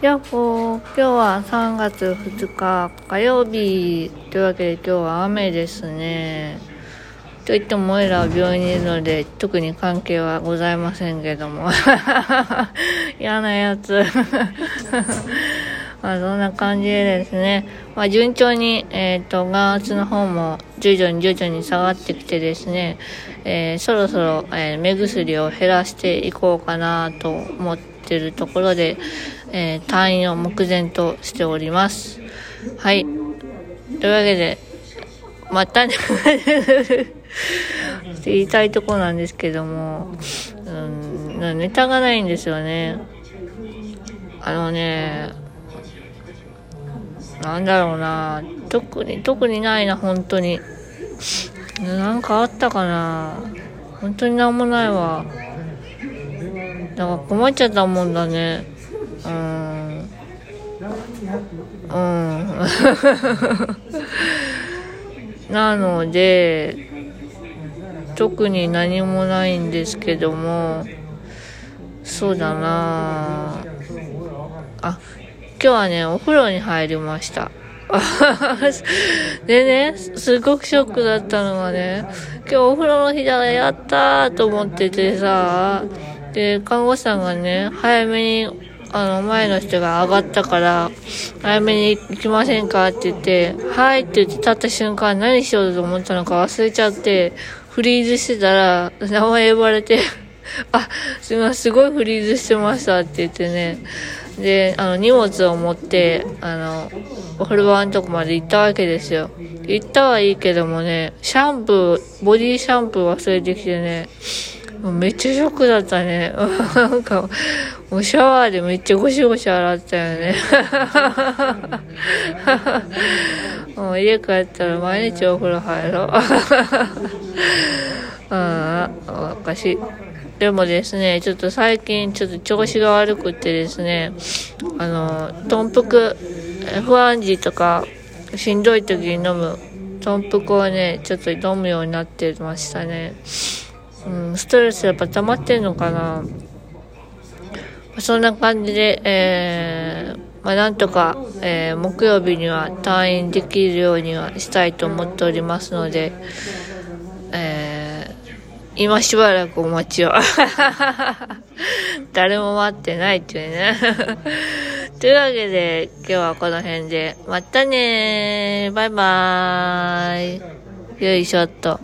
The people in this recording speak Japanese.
やっほー。今日は3月2日火曜日。というわけで今日は雨ですね。といっても俺らは病院にいるので特に関係はございませんけども。嫌なやつ。まあそんな感じでですね、まあ、順調に、えっ、ー、と眼圧の方も徐々に徐々に下がってきてですね、えー、そろそろ、えー、目薬を減らしていこうかなと思っててるところで、えー、退院を目前としております。はい。というわけで、またね って言いたいとこなんですけども、うん、ネタがないんですよね。あのね、なんだろうな、特に、特にないな、本当に。なんかあったかな本当になんもないわ。だか困っちゃったもんだね。うん。うん。なので、特に何もないんですけども、そうだなあ、今日はね、お風呂に入りました。でね、すごくショックだったのがね、今日お風呂の日だやったーと思っててさ、で、看護師さんがね、早めにあの、前の人が上がったから、早めに行きませんかって言って、はいって言って立った瞬間何しようと思ったのか忘れちゃって、フリーズしてたら、名前呼ばれて あ、すみません、すごいフリーズしてましたって言ってね。で、あの、荷物を持って、あの、お風呂場のとこまで行ったわけですよ。行ったはいいけどもね、シャンプー、ボディシャンプー忘れてきてね、めっちゃショックだったね。なんか、シャワーでめっちゃゴシゴシ洗ったよね。もう家帰ったら毎日お風呂入ろう。ああ、おかしい。でもですね、ちょっと最近ちょっと調子が悪くてですね、あの、豚腹、不安時とか、しんどい時に飲む豚腹をね、ちょっと飲むようになってましたね。うん、ストレスやっぱ溜まってんのかな。そんな感じで、えー、まあ、なんとか、えー、木曜日には退院できるようにはしたいと思っておりますので、えー、今しばらくお待ちを。誰も待ってないっていうね。というわけで、今日はこの辺で、またねーバイバーイ。よいしょっと。